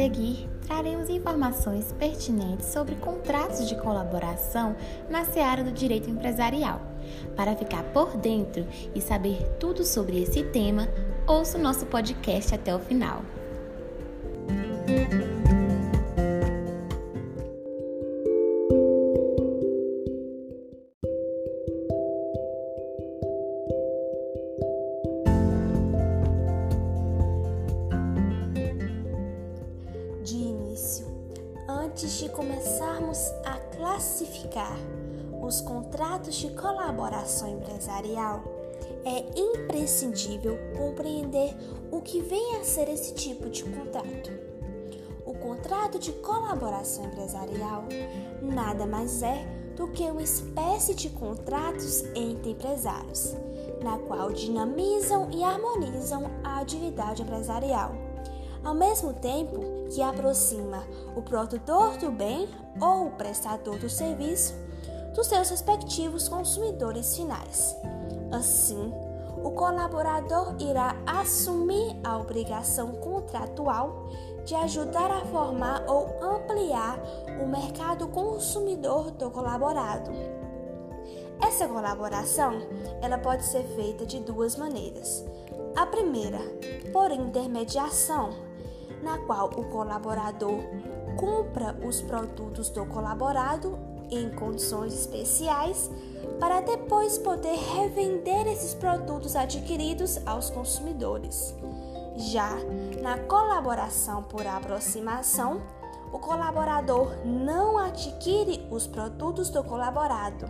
seguir, traremos informações pertinentes sobre contratos de colaboração na seara do direito empresarial. Para ficar por dentro e saber tudo sobre esse tema, ouça o nosso podcast até o final. Imprescindível compreender o que vem a ser esse tipo de contrato. O contrato de colaboração empresarial nada mais é do que uma espécie de contratos entre empresários, na qual dinamizam e harmonizam a atividade empresarial, ao mesmo tempo que aproxima o produtor do bem ou o prestador do serviço dos seus respectivos consumidores finais. Assim, o colaborador irá assumir a obrigação contratual de ajudar a formar ou ampliar o mercado consumidor do colaborado. Essa colaboração, ela pode ser feita de duas maneiras. A primeira, por intermediação, na qual o colaborador compra os produtos do colaborado em condições especiais para depois poder revender esses produtos adquiridos aos consumidores. Já na colaboração por aproximação, o colaborador não adquire os produtos do colaborado,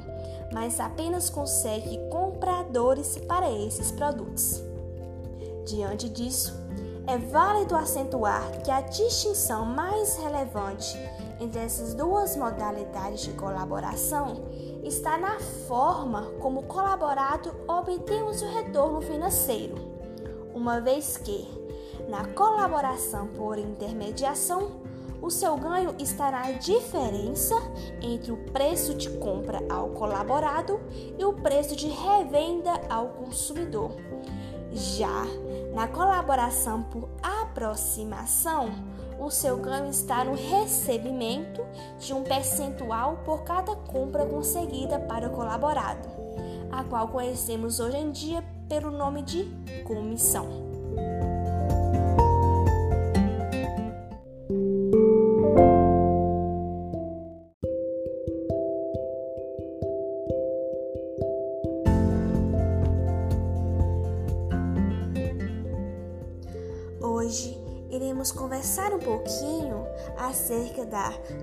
mas apenas consegue compradores para esses produtos. Diante disso, é válido acentuar que a distinção mais relevante entre essas duas modalidades de colaboração está na forma como o colaborado obtém o seu retorno financeiro, uma vez que, na colaboração por intermediação, o seu ganho está na diferença entre o preço de compra ao colaborado e o preço de revenda ao consumidor. Já na colaboração por aproximação, o seu ganho está no recebimento de um percentual por cada compra conseguida para o colaborado, a qual conhecemos hoje em dia pelo nome de comissão.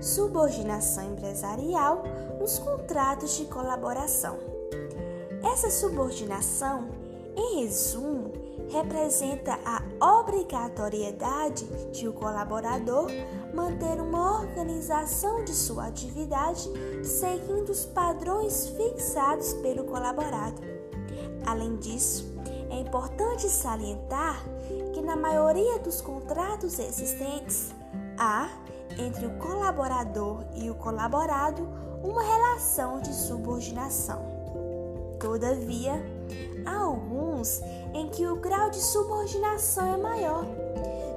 Subordinação empresarial nos contratos de colaboração. Essa subordinação, em resumo, representa a obrigatoriedade de o colaborador manter uma organização de sua atividade seguindo os padrões fixados pelo colaborado. Além disso, é importante salientar que na maioria dos contratos existentes há entre o colaborador e o colaborado uma relação de subordinação. Todavia, há alguns em que o grau de subordinação é maior.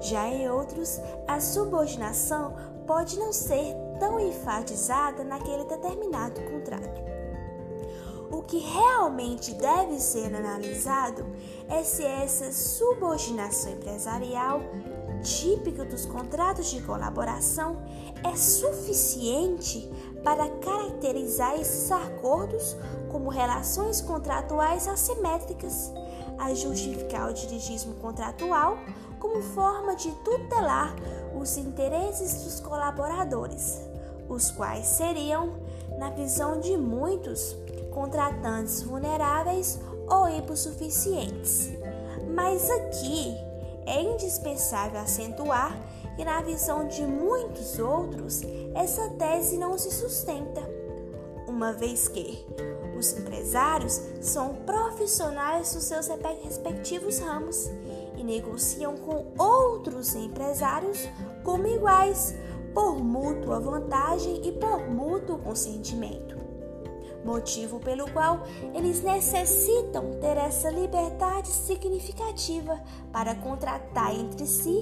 Já em outros, a subordinação pode não ser tão enfatizada naquele determinado contrato. O que realmente deve ser analisado é se essa subordinação empresarial, típica dos contratos de colaboração, é suficiente para caracterizar esses acordos como relações contratuais assimétricas, a justificar o dirigismo contratual como forma de tutelar os interesses dos colaboradores, os quais seriam, na visão de muitos, contratantes vulneráveis ou hipossuficientes. Mas aqui é indispensável acentuar que, na visão de muitos outros, essa tese não se sustenta, uma vez que os empresários são profissionais dos seus respectivos ramos e negociam com outros empresários como iguais, por mútua vantagem e por mútuo consentimento. Motivo pelo qual eles necessitam ter essa liberdade significativa para contratar entre si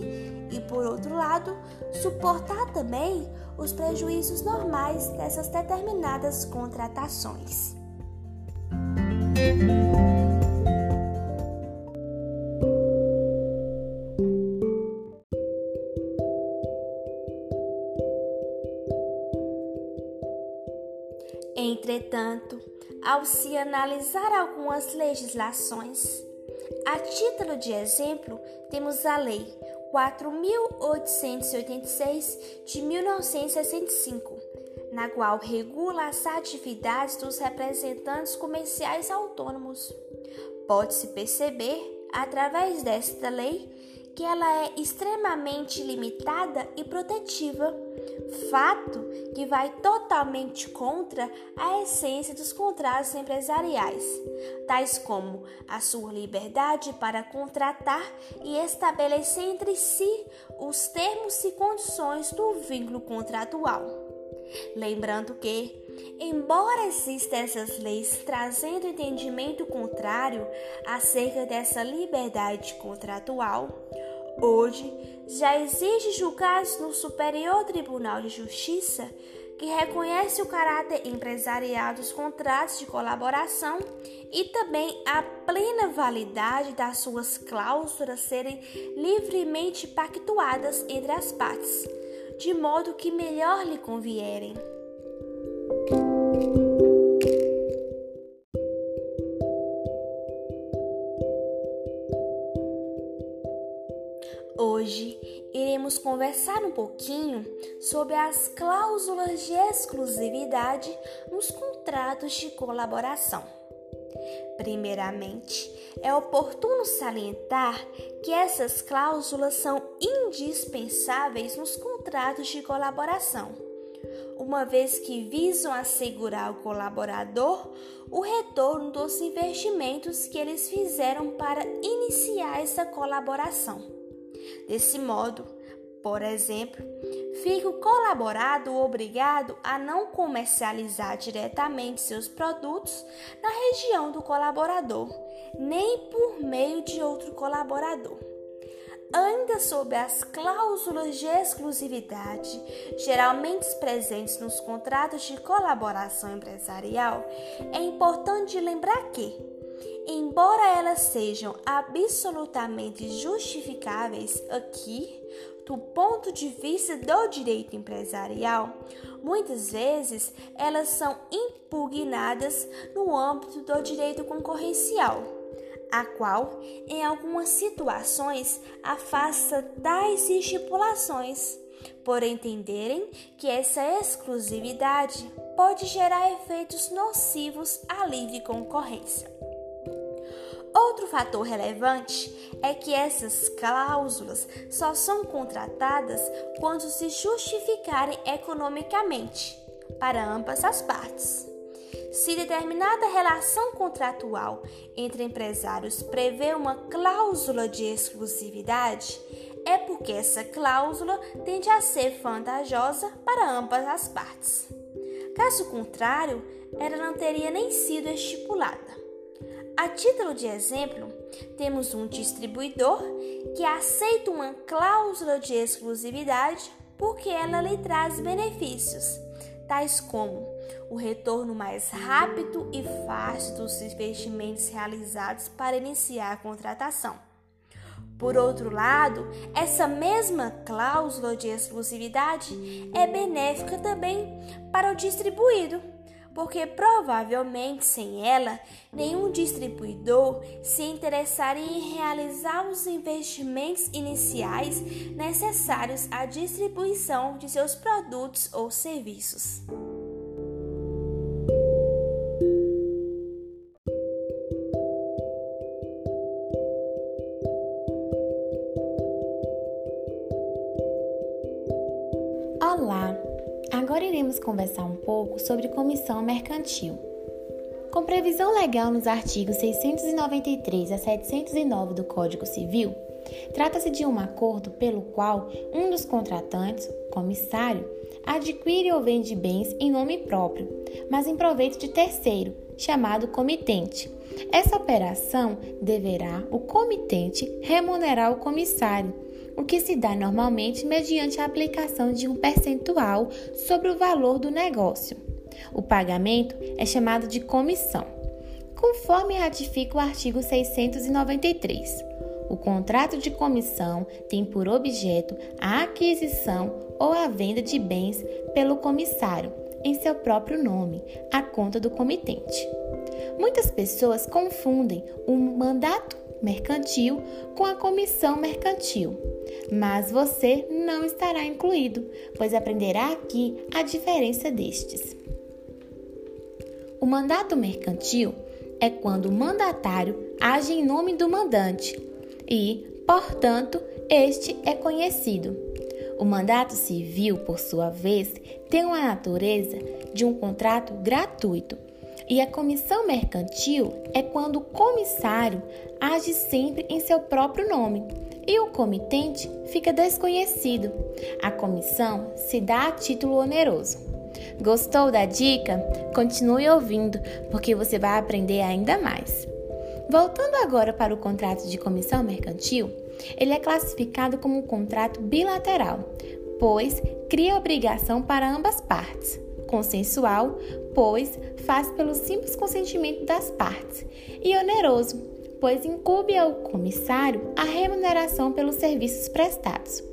e, por outro lado, suportar também os prejuízos normais dessas determinadas contratações. Ao se analisar algumas legislações, a título de exemplo, temos a Lei 4.886 de 1965, na qual regula as atividades dos representantes comerciais autônomos. Pode-se perceber, através desta lei, que ela é extremamente limitada e protetiva, fato que vai totalmente contra a essência dos contratos empresariais, tais como a sua liberdade para contratar e estabelecer entre si os termos e condições do vínculo contratual. Lembrando que Embora existam essas leis trazendo entendimento contrário acerca dessa liberdade contratual, hoje já existe julgados no Superior Tribunal de Justiça que reconhece o caráter empresarial dos contratos de colaboração e também a plena validade das suas cláusulas serem livremente pactuadas entre as partes, de modo que melhor lhe convierem. Conversar um pouquinho sobre as cláusulas de exclusividade nos contratos de colaboração. Primeiramente, é oportuno salientar que essas cláusulas são indispensáveis nos contratos de colaboração, uma vez que visam assegurar ao colaborador o retorno dos investimentos que eles fizeram para iniciar essa colaboração. Desse modo, por exemplo, fica o colaborado obrigado a não comercializar diretamente seus produtos na região do colaborador, nem por meio de outro colaborador. Ainda sob as cláusulas de exclusividade, geralmente presentes nos contratos de colaboração empresarial, é importante lembrar que, embora elas sejam absolutamente justificáveis aqui, do ponto de vista do direito empresarial, muitas vezes elas são impugnadas no âmbito do direito concorrencial, a qual, em algumas situações, afasta tais estipulações, por entenderem que essa exclusividade pode gerar efeitos nocivos à livre concorrência. Outro fator relevante é que essas cláusulas só são contratadas quando se justificarem economicamente para ambas as partes. Se determinada relação contratual entre empresários prevê uma cláusula de exclusividade, é porque essa cláusula tende a ser vantajosa para ambas as partes. Caso contrário, ela não teria nem sido estipulada. A título de exemplo, temos um distribuidor que aceita uma cláusula de exclusividade porque ela lhe traz benefícios, tais como o retorno mais rápido e fácil dos investimentos realizados para iniciar a contratação. Por outro lado, essa mesma cláusula de exclusividade é benéfica também para o distribuído porque provavelmente sem ela, nenhum distribuidor se interessaria em realizar os investimentos iniciais necessários à distribuição de seus produtos ou serviços. Conversar um pouco sobre comissão mercantil. Com previsão legal nos artigos 693 a 709 do Código Civil, trata-se de um acordo pelo qual um dos contratantes, comissário, adquire ou vende bens em nome próprio, mas em proveito de terceiro, chamado comitente. Essa operação deverá o comitente remunerar o comissário, o que se dá normalmente mediante a aplicação de um percentual sobre o valor do negócio. O pagamento é chamado de comissão, conforme ratifica o artigo 693. O contrato de comissão tem por objeto a aquisição ou a venda de bens pelo comissário, em seu próprio nome, à conta do comitente. Muitas pessoas confundem o mandato mercantil com a comissão mercantil, mas você não estará incluído, pois aprenderá aqui a diferença destes. O mandato mercantil é quando o mandatário age em nome do mandante e, portanto, este é conhecido. O mandato civil, por sua vez, tem uma natureza de um contrato gratuito. E a comissão mercantil é quando o comissário age sempre em seu próprio nome e o comitente fica desconhecido. A comissão se dá a título oneroso. Gostou da dica? Continue ouvindo, porque você vai aprender ainda mais. Voltando agora para o contrato de comissão mercantil, ele é classificado como um contrato bilateral, pois cria obrigação para ambas partes, consensual, pois faz pelo simples consentimento das partes, e oneroso, pois incube ao comissário a remuneração pelos serviços prestados.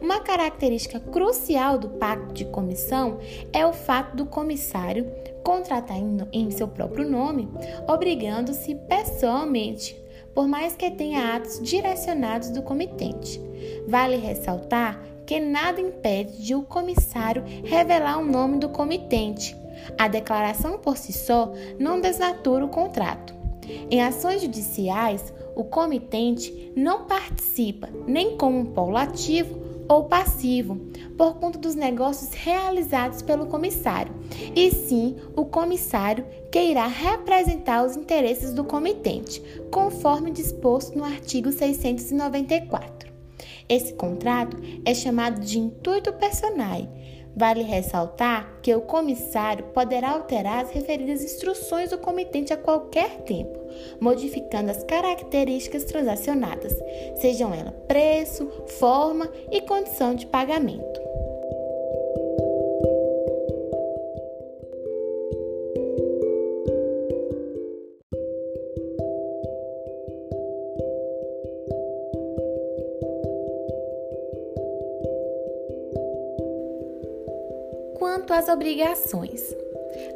Uma característica crucial do pacto de comissão é o fato do comissário contratar em seu próprio nome, obrigando-se pessoalmente, por mais que tenha atos direcionados do comitente. Vale ressaltar que nada impede de o comissário revelar o nome do comitente. A declaração por si só não desnatura o contrato. Em ações judiciais, o comitente não participa nem como um polo ativo ou passivo, por conta dos negócios realizados pelo comissário, e sim o comissário que irá representar os interesses do comitente, conforme disposto no artigo 694. Esse contrato é chamado de intuito personae Vale ressaltar que o comissário poderá alterar as referidas instruções do comitente a qualquer tempo, modificando as características transacionadas, sejam elas preço, forma e condição de pagamento. Quanto às obrigações.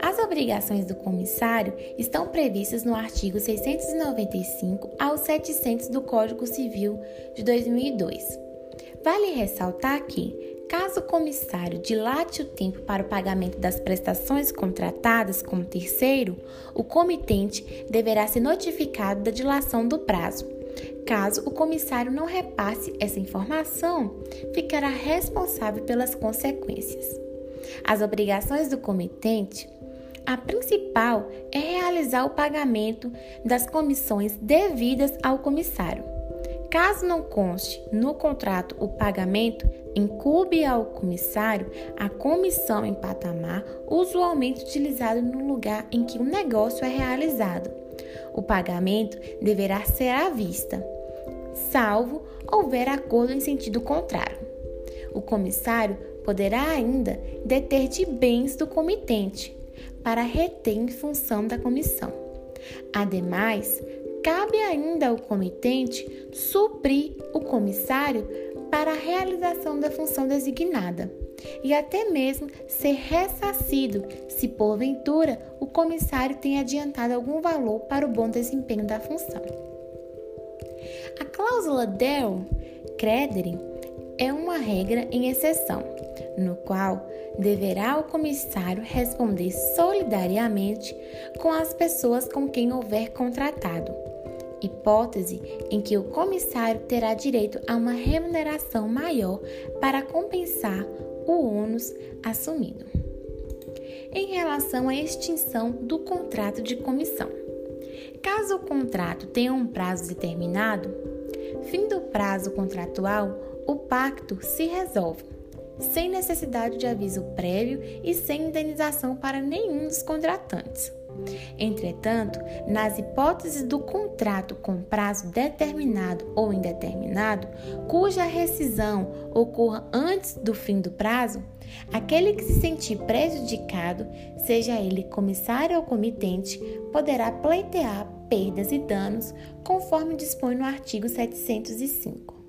As obrigações do comissário estão previstas no artigo 695 ao 700 do Código Civil de 2002. Vale ressaltar que, caso o comissário dilate o tempo para o pagamento das prestações contratadas como terceiro, o comitente deverá ser notificado da dilação do prazo. Caso o comissário não repasse essa informação, ficará responsável pelas consequências. As obrigações do comitente, a principal é realizar o pagamento das comissões devidas ao comissário. Caso não conste no contrato o pagamento, incube ao comissário a comissão em patamar usualmente utilizado no lugar em que o negócio é realizado. O pagamento deverá ser à vista, salvo houver acordo em sentido contrário. O comissário poderá ainda deter de bens do comitente para reter em função da comissão. Ademais, cabe ainda ao comitente suprir o comissário para a realização da função designada e até mesmo ser ressarcido se porventura o comissário tem adiantado algum valor para o bom desempenho da função. A cláusula del credere é uma regra em exceção, no qual deverá o comissário responder solidariamente com as pessoas com quem houver contratado, hipótese em que o comissário terá direito a uma remuneração maior para compensar o ônus assumido. Em relação à extinção do contrato de comissão. Caso o contrato tenha um prazo determinado, fim do prazo contratual, o pacto se resolve. Sem necessidade de aviso prévio e sem indenização para nenhum dos contratantes. Entretanto, nas hipóteses do contrato com prazo determinado ou indeterminado, cuja rescisão ocorra antes do fim do prazo, aquele que se sentir prejudicado, seja ele comissário ou comitente, poderá pleitear perdas e danos, conforme dispõe no artigo 705.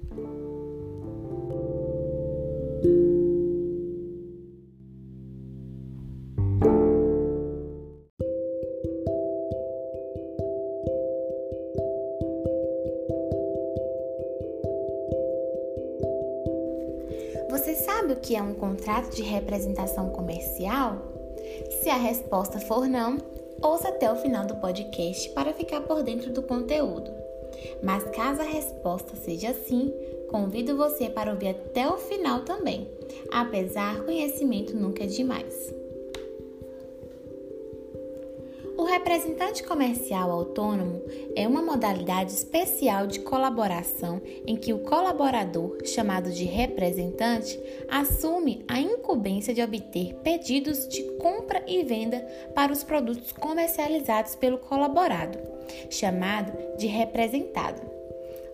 Você sabe o que é um contrato de representação comercial? Se a resposta for não, ouça até o final do podcast para ficar por dentro do conteúdo. Mas caso a resposta seja sim, convido você para ouvir até o final também. Apesar, conhecimento nunca é demais. Representante comercial autônomo é uma modalidade especial de colaboração em que o colaborador, chamado de representante, assume a incumbência de obter pedidos de compra e venda para os produtos comercializados pelo colaborado, chamado de representado.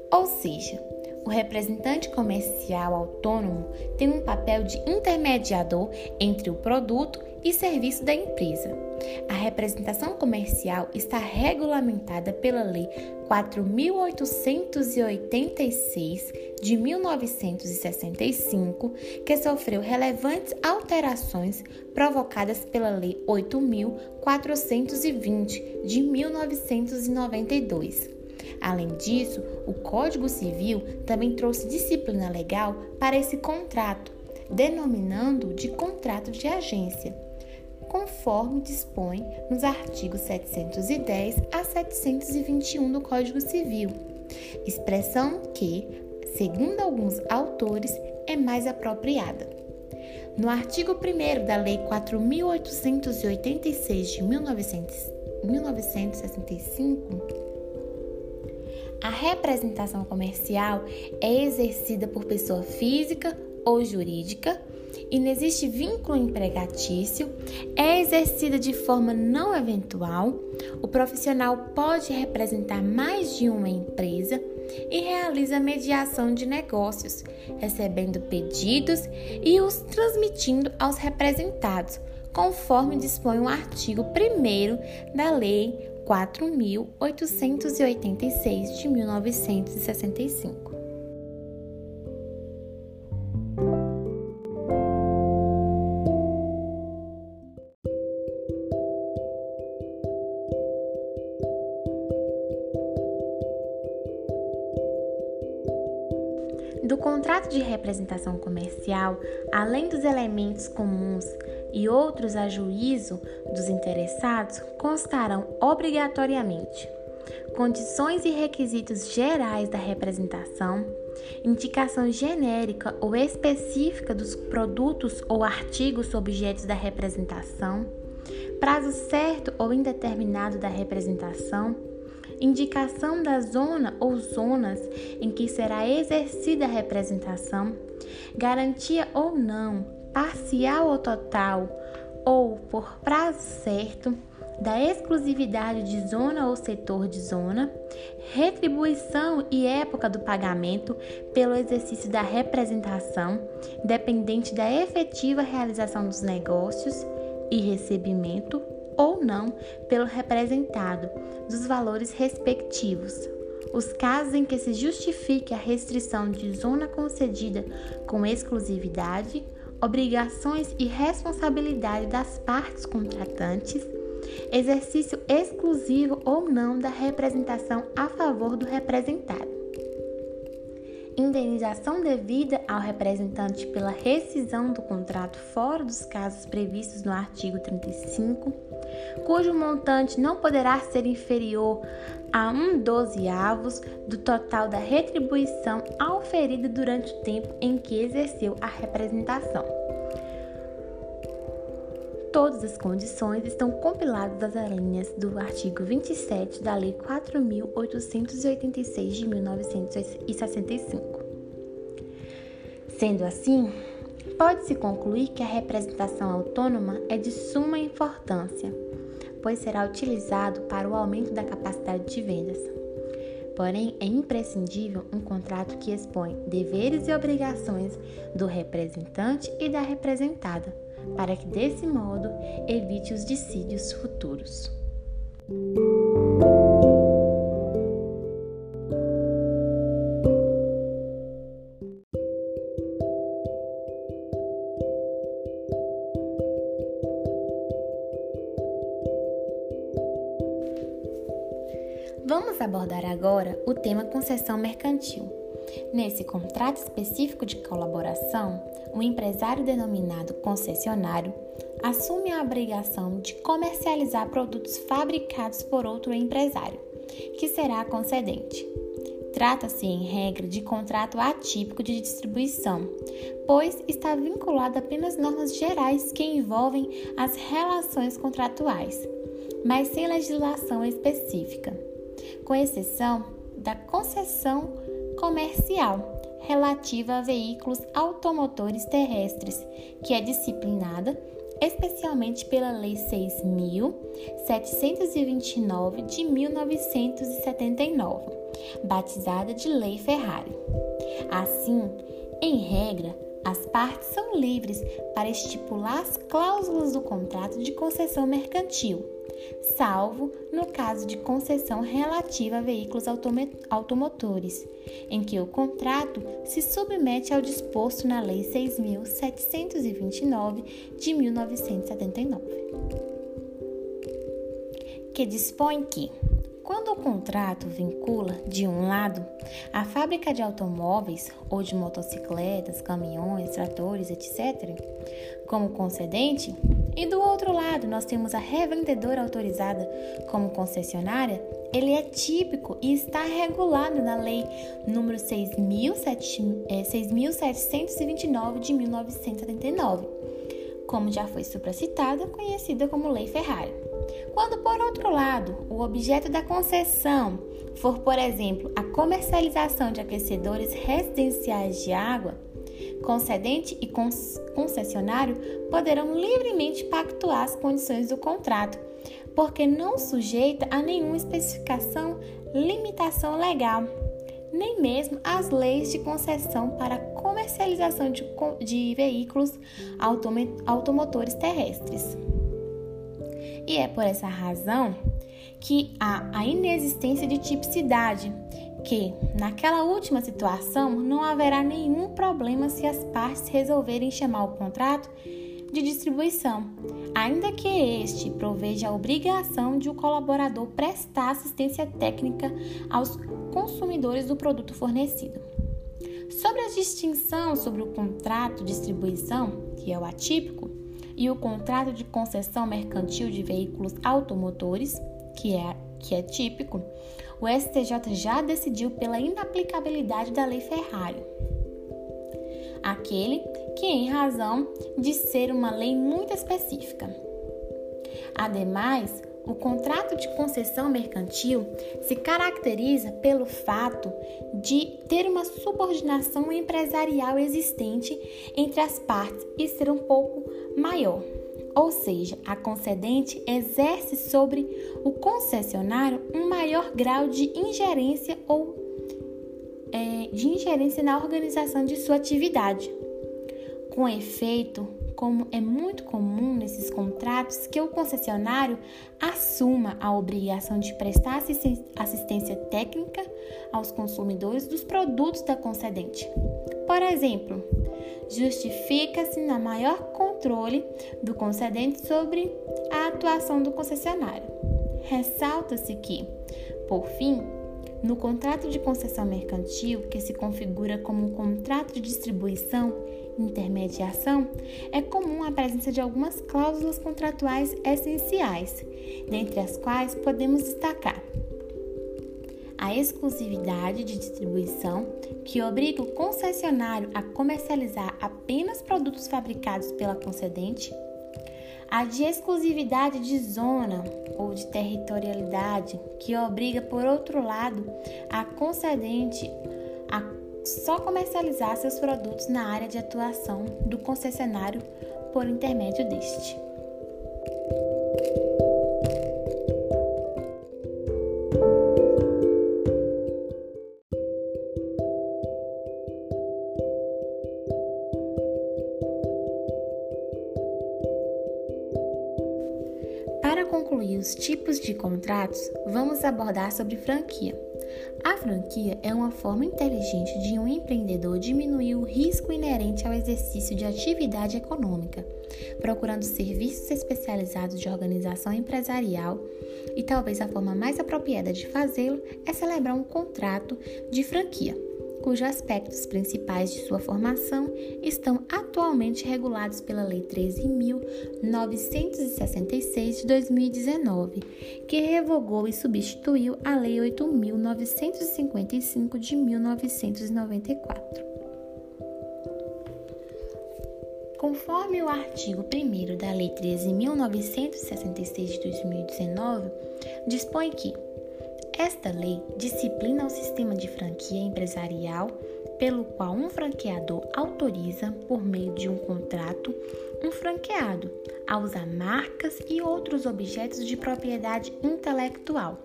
Ou seja, o representante comercial autônomo tem um papel de intermediador entre o produto e serviço da empresa. A representação comercial está regulamentada pela Lei 4886 de 1965, que sofreu relevantes alterações provocadas pela Lei 8420 de 1992. Além disso, o Código Civil também trouxe disciplina legal para esse contrato, denominando de contrato de agência, conforme dispõe nos artigos 710 a 721 do Código Civil, expressão que, segundo alguns autores, é mais apropriada. No artigo 1 da Lei 4886 de 1965, a representação comercial é exercida por pessoa física ou jurídica e não existe vínculo empregatício, é exercida de forma não eventual, o profissional pode representar mais de uma empresa e realiza mediação de negócios, recebendo pedidos e os transmitindo aos representados, conforme dispõe o artigo 1 da Lei 4.886 de 1965. Do contrato de representação comercial, além dos elementos comuns e outros a juízo dos interessados, constarão obrigatoriamente. Condições e requisitos gerais da representação, indicação genérica ou específica dos produtos ou artigos objetos da representação, prazo certo ou indeterminado da representação, indicação da zona ou zonas em que será exercida a representação, garantia ou não, parcial ou total, ou por prazo certo, da exclusividade de zona ou setor de zona, retribuição e época do pagamento pelo exercício da representação, dependente da efetiva realização dos negócios e recebimento ou não pelo representado dos valores respectivos. Os casos em que se justifique a restrição de zona concedida com exclusividade, obrigações e responsabilidade das partes contratantes, exercício exclusivo ou não da representação a favor do representado indenização devida ao representante pela rescisão do contrato fora dos casos previstos no artigo 35, cujo montante não poderá ser inferior a um dozeavos do total da retribuição auferida durante o tempo em que exerceu a representação. Todas as condições estão compiladas nas linhas do artigo 27 da Lei 4.886 de 1965. Sendo assim, pode-se concluir que a representação autônoma é de suma importância, pois será utilizado para o aumento da capacidade de vendas. Porém, é imprescindível um contrato que expõe deveres e obrigações do representante e da representada, para que desse modo evite os dissídios futuros. Vamos abordar agora o tema concessão mercantil. Nesse contrato específico de colaboração, o empresário denominado concessionário assume a obrigação de comercializar produtos fabricados por outro empresário, que será concedente. Trata-se, em regra, de contrato atípico de distribuição, pois está vinculado apenas normas gerais que envolvem as relações contratuais, mas sem legislação específica com exceção da concessão comercial relativa a veículos automotores terrestres, que é disciplinada especialmente pela Lei 6.729 de 1979, batizada de Lei Ferrari. Assim, em regra, as partes são livres para estipular as cláusulas do contrato de concessão mercantil salvo no caso de concessão relativa a veículos automotores, em que o contrato se submete ao disposto na Lei 6.729 de 1979, que dispõe que quando o contrato vincula, de um lado, a fábrica de automóveis ou de motocicletas, caminhões, tratores, etc., como concedente, e do outro lado nós temos a revendedora autorizada como concessionária, ele é típico e está regulado na Lei número 6.729 de 1979, como já foi supracitada, conhecida como Lei Ferrari. Quando, por outro lado, o objeto da concessão for, por exemplo, a comercialização de aquecedores residenciais de água, concedente e concessionário poderão livremente pactuar as condições do contrato, porque não sujeita a nenhuma especificação, limitação legal, nem mesmo às leis de concessão para comercialização de, de veículos automotores terrestres. E é por essa razão que há a inexistência de tipicidade, que, naquela última situação, não haverá nenhum problema se as partes resolverem chamar o contrato de distribuição, ainda que este proveja a obrigação de o colaborador prestar assistência técnica aos consumidores do produto fornecido. Sobre a distinção sobre o contrato de distribuição, que é o atípico, e o contrato de concessão mercantil de veículos automotores, que é, que é típico, o STJ já decidiu pela inaplicabilidade da Lei Ferrari. Aquele que, em razão de ser uma lei muito específica. Ademais, o contrato de concessão mercantil se caracteriza pelo fato de ter uma subordinação empresarial existente entre as partes e ser um pouco maior. Ou seja, a concedente exerce sobre o concessionário um maior grau de ingerência ou é, de ingerência na organização de sua atividade. Com efeito, como é muito comum nesses contratos que o concessionário assuma a obrigação de prestar assistência técnica aos consumidores dos produtos da concedente. Por exemplo, justifica-se na maior controle do concedente sobre a atuação do concessionário. Ressalta-se que, por fim, no contrato de concessão mercantil, que se configura como um contrato de distribuição intermediação, é comum a presença de algumas cláusulas contratuais essenciais, dentre as quais podemos destacar a exclusividade de distribuição, que obriga o concessionário a comercializar apenas produtos fabricados pela concedente, a de exclusividade de zona ou de territorialidade, que obriga, por outro lado, a concedente a só comercializar seus produtos na área de atuação do concessionário por intermédio deste. Para concluir os tipos de contratos, vamos abordar sobre franquia. A franquia é uma forma inteligente de um empreendedor diminuir o risco inerente ao exercício de atividade econômica, procurando serviços especializados de organização empresarial, e talvez a forma mais apropriada de fazê-lo é celebrar um contrato de franquia cujos aspectos principais de sua formação estão atualmente regulados pela Lei 13.966 de 2019, que revogou e substituiu a Lei 8.955 de 1994. Conforme o artigo 1 da Lei 13.966 de 2019, dispõe que esta lei disciplina o sistema de franquia empresarial pelo qual um franqueador autoriza, por meio de um contrato, um franqueado a usar marcas e outros objetos de propriedade intelectual,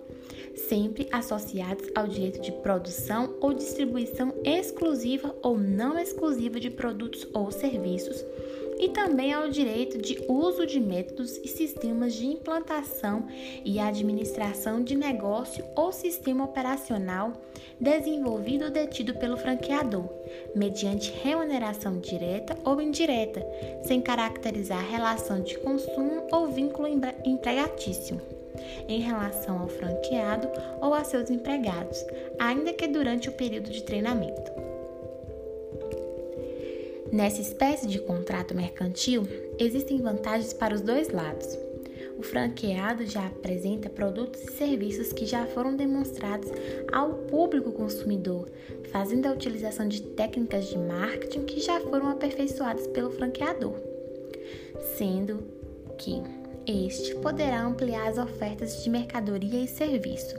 sempre associados ao direito de produção ou distribuição exclusiva ou não exclusiva de produtos ou serviços e também ao direito de uso de métodos e sistemas de implantação e administração de negócio ou sistema operacional desenvolvido ou detido pelo franqueador, mediante remuneração direta ou indireta, sem caracterizar relação de consumo ou vínculo empregatício em relação ao franqueado ou a seus empregados, ainda que durante o período de treinamento. Nessa espécie de contrato mercantil, existem vantagens para os dois lados. O franqueado já apresenta produtos e serviços que já foram demonstrados ao público consumidor, fazendo a utilização de técnicas de marketing que já foram aperfeiçoadas pelo franqueador, sendo que este poderá ampliar as ofertas de mercadoria e serviço,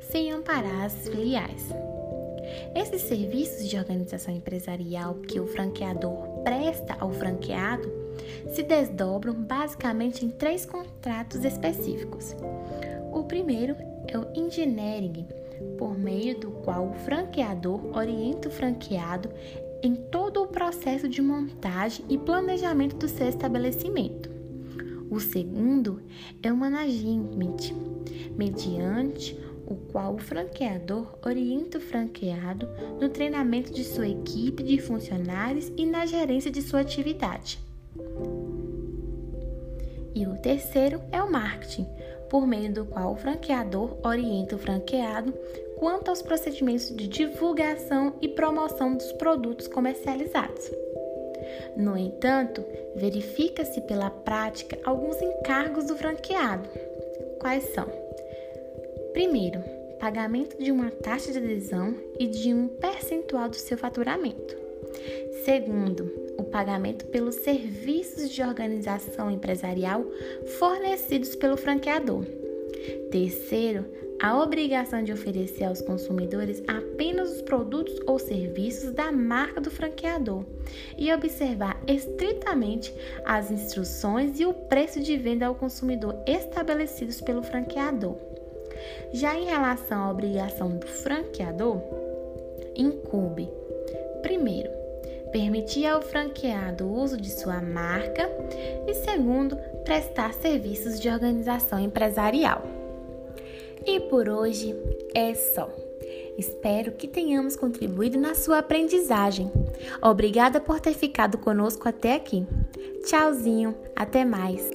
sem amparar as filiais. Esses serviços de organização empresarial que o franqueador presta ao franqueado se desdobram basicamente em três contratos específicos. O primeiro é o engineering, por meio do qual o franqueador orienta o franqueado em todo o processo de montagem e planejamento do seu estabelecimento. O segundo é o management, mediante o qual o franqueador orienta o franqueado no treinamento de sua equipe de funcionários e na gerência de sua atividade. E o terceiro é o marketing, por meio do qual o franqueador orienta o franqueado quanto aos procedimentos de divulgação e promoção dos produtos comercializados. No entanto, verifica-se pela prática alguns encargos do franqueado. Quais são? Primeiro, pagamento de uma taxa de adesão e de um percentual do seu faturamento. Segundo, o pagamento pelos serviços de organização empresarial fornecidos pelo franqueador. Terceiro, a obrigação de oferecer aos consumidores apenas os produtos ou serviços da marca do franqueador e observar estritamente as instruções e o preço de venda ao consumidor estabelecidos pelo franqueador. Já em relação à obrigação do franqueador, incumbe, primeiro, permitir ao franqueado o uso de sua marca e, segundo, prestar serviços de organização empresarial. E por hoje é só. Espero que tenhamos contribuído na sua aprendizagem. Obrigada por ter ficado conosco até aqui. Tchauzinho, até mais.